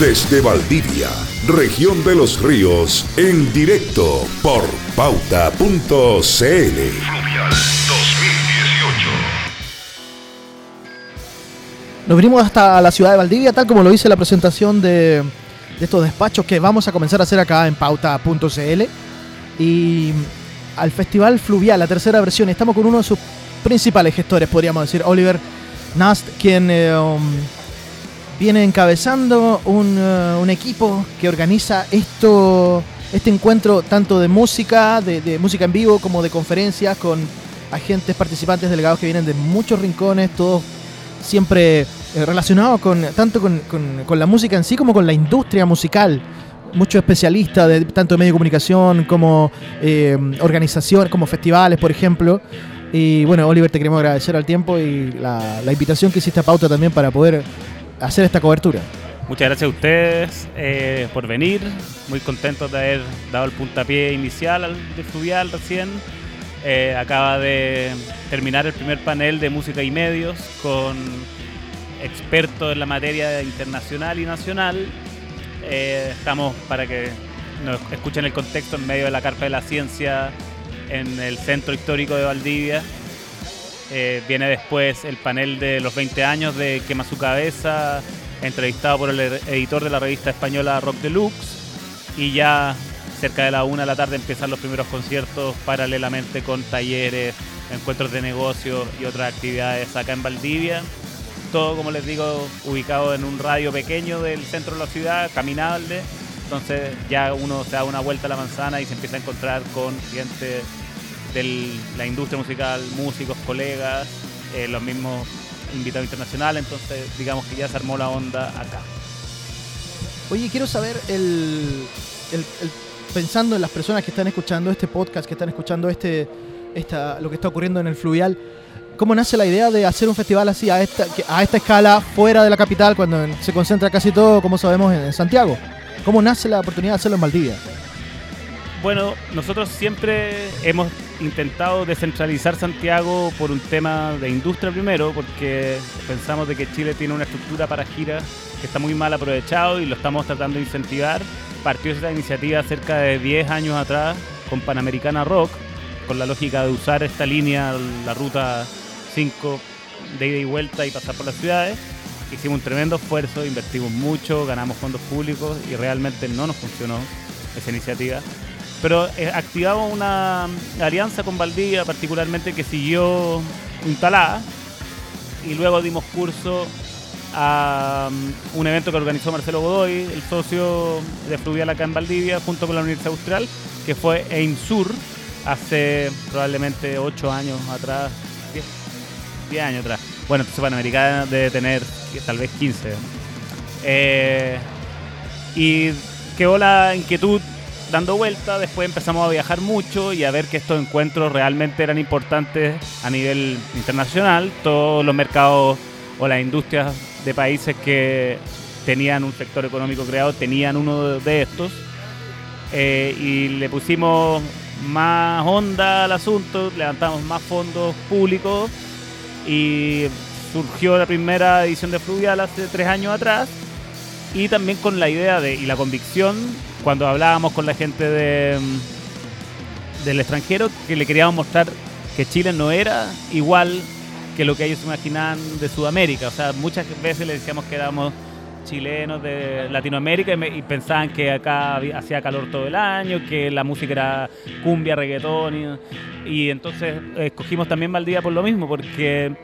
Desde Valdivia, región de los ríos, en directo por pauta.cl. Fluvial 2018. Nos vinimos hasta la ciudad de Valdivia, tal como lo dice la presentación de, de estos despachos que vamos a comenzar a hacer acá en pauta.cl. Y al Festival Fluvial, la tercera versión, estamos con uno de sus principales gestores, podríamos decir, Oliver Nast, quien eh, um, viene encabezando un, uh, un, equipo que organiza esto, este encuentro tanto de música, de, música en vivo, como de conferencias con agentes, participantes, delegados que vienen de muchos rincones, todos siempre eh, relacionados con, tanto con, con, la música en sí como con la industria musical. Muchos especialistas, de, tanto de medio de comunicación como eh, organizaciones, como festivales, por ejemplo. Y bueno, Oliver, te queremos agradecer al tiempo y la, la invitación que hiciste a Pauta también para poder hacer esta cobertura. Muchas gracias a ustedes eh, por venir. Muy contentos de haber dado el puntapié inicial al de Fluvial recién. Eh, acaba de terminar el primer panel de música y medios con expertos en la materia internacional y nacional. Eh, estamos para que nos escuchen el contexto en medio de la Carpa de la Ciencia en el centro histórico de Valdivia. Eh, viene después el panel de los 20 años de Quema su cabeza, entrevistado por el editor de la revista española Rock Deluxe. Y ya cerca de la una de la tarde empiezan los primeros conciertos paralelamente con talleres, encuentros de negocios y otras actividades acá en Valdivia. Todo, como les digo, ubicado en un radio pequeño del centro de la ciudad, caminable. Entonces ya uno se da una vuelta a la manzana y se empieza a encontrar con gente de la industria musical, músicos, colegas, eh, los mismos invitados internacionales. Entonces digamos que ya se armó la onda acá. Oye, quiero saber el, pensando en las personas que están escuchando este podcast, que están escuchando este, esta, lo que está ocurriendo en el Fluvial, ¿cómo nace la idea de hacer un festival así a esta, a esta escala fuera de la capital, cuando se concentra casi todo, como sabemos, en Santiago? ¿Cómo nace la oportunidad de hacerlo en Valdivia? Bueno, nosotros siempre hemos intentado descentralizar Santiago por un tema de industria primero, porque pensamos de que Chile tiene una estructura para giras que está muy mal aprovechado y lo estamos tratando de incentivar partió esta iniciativa cerca de 10 años atrás con Panamericana Rock, con la lógica de usar esta línea, la ruta 5 de ida y vuelta y pasar por las ciudades. Hicimos un tremendo esfuerzo, invertimos mucho, ganamos fondos públicos y realmente no nos funcionó esa iniciativa. Pero eh, activamos una alianza con Valdivia, particularmente que siguió instalada, y luego dimos curso a um, un evento que organizó Marcelo Godoy, el socio de Fluvial acá en Valdivia, junto con la Universidad Austral, que fue EINSUR hace probablemente 8 años atrás, 10, 10 años atrás. Bueno, entonces Panamericana debe tener tal vez 15. Eh, y quedó la inquietud dando vuelta, después empezamos a viajar mucho y a ver que estos encuentros realmente eran importantes a nivel internacional. Todos los mercados o las industrias de países que tenían un sector económico creado, tenían uno de estos. Eh, y le pusimos más onda al asunto, levantamos más fondos públicos y surgió la primera edición de Fluvial hace tres años atrás y también con la idea de, y la convicción cuando hablábamos con la gente de, del extranjero que le queríamos mostrar que Chile no era igual que lo que ellos imaginaban de Sudamérica. O sea, muchas veces les decíamos que éramos chilenos de Latinoamérica y, me, y, pensaban que acá hacía calor todo el año, que la música era cumbia, reggaetón. Y, y entonces escogimos también Valdivia por lo mismo, porque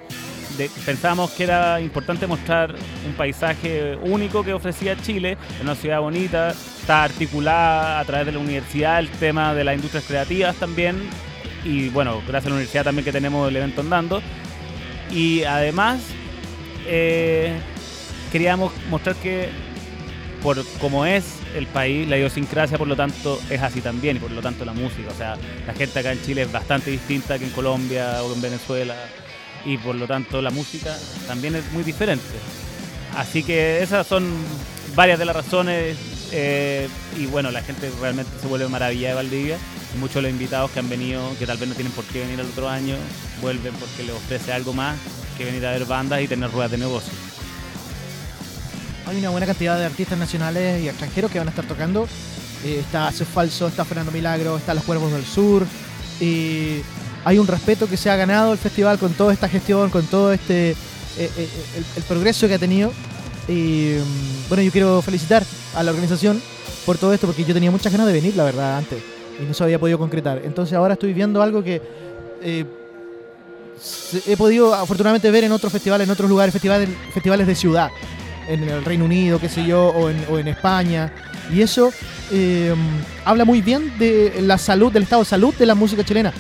de, pensábamos que era importante mostrar un paisaje único que ofrecía Chile, una ciudad bonita, está articulada a través de la universidad el tema de las industrias creativas también. Y bueno, gracias a la universidad también que tenemos el evento andando y además eh, queríamos mostrar que por como es el país, la idiosincrasia, por lo tanto, es así también, y por lo tanto la música. O sea, la gente acá en Chile es bastante distinta que en Colombia o en Venezuela, y por lo tanto la música también es muy diferente. Así que esas son varias de las razones, eh, y bueno, la gente realmente se vuelve maravilla de Valdivia. Muchos de los invitados que han venido, que tal vez no tienen por qué venir el otro año, vuelven porque les ofrece algo más que venir a ver bandas y tener ruedas de negocio hay una buena cantidad de artistas nacionales y extranjeros que van a estar tocando. Eh, está Hace Falso, está Fernando Milagro, está Los Cuervos del Sur. Y hay un respeto que se ha ganado el festival con toda esta gestión, con todo este eh, eh, el, progreso que ha tenido. Y mm, bueno, yo quiero felicitar a la organización por todo esto, porque yo tenía muchas ganas de venir, la verdad, antes, y no se había podido concretar. Entonces ahora estoy viendo algo que he podido afortunadamente ver en otros festivales, en otros lugares, festivales, festivales de ciudad en el Reino Unido, qué sé yo, o en, España. Y eso em, habla muy bien de la salud, del estado de salud de la música chilena.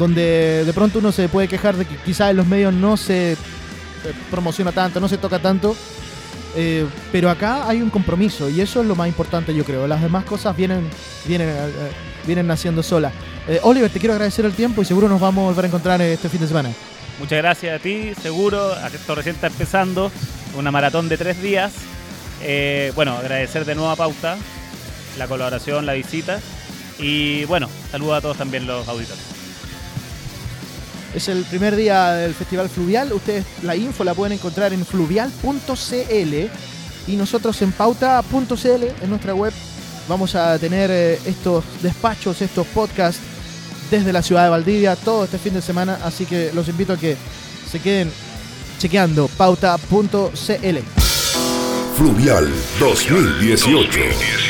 Donde de pronto uno se puede quejar de que quizás en los medios no se promociona tanto, no se toca tanto. Eh, pero acá hay un compromiso y eso es lo más importante yo creo. Las demás cosas vienen, vienen, eh, vienen naciendo solas. Eh, Oliver, te quiero agradecer el tiempo y seguro nos vamos a volver a encontrar este fin de semana. Muchas gracias a ti, seguro. Esto recién está empezando una maratón de tres días. Eh, bueno, agradecer de nuevo a Pauta la colaboración, la visita. Y bueno, saludo a todos también los auditores. Es el primer día del Festival Fluvial. Ustedes la info la pueden encontrar en fluvial.cl y nosotros en pauta.cl en nuestra web vamos a tener eh, estos despachos, estos podcasts desde la ciudad de Valdivia todo este fin de semana. Así que los invito a que se queden chequeando pauta.cl. Fluvial 2018.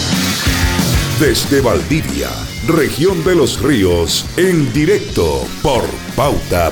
Desde Valdivia, región de los ríos, en directo por pauta.cl.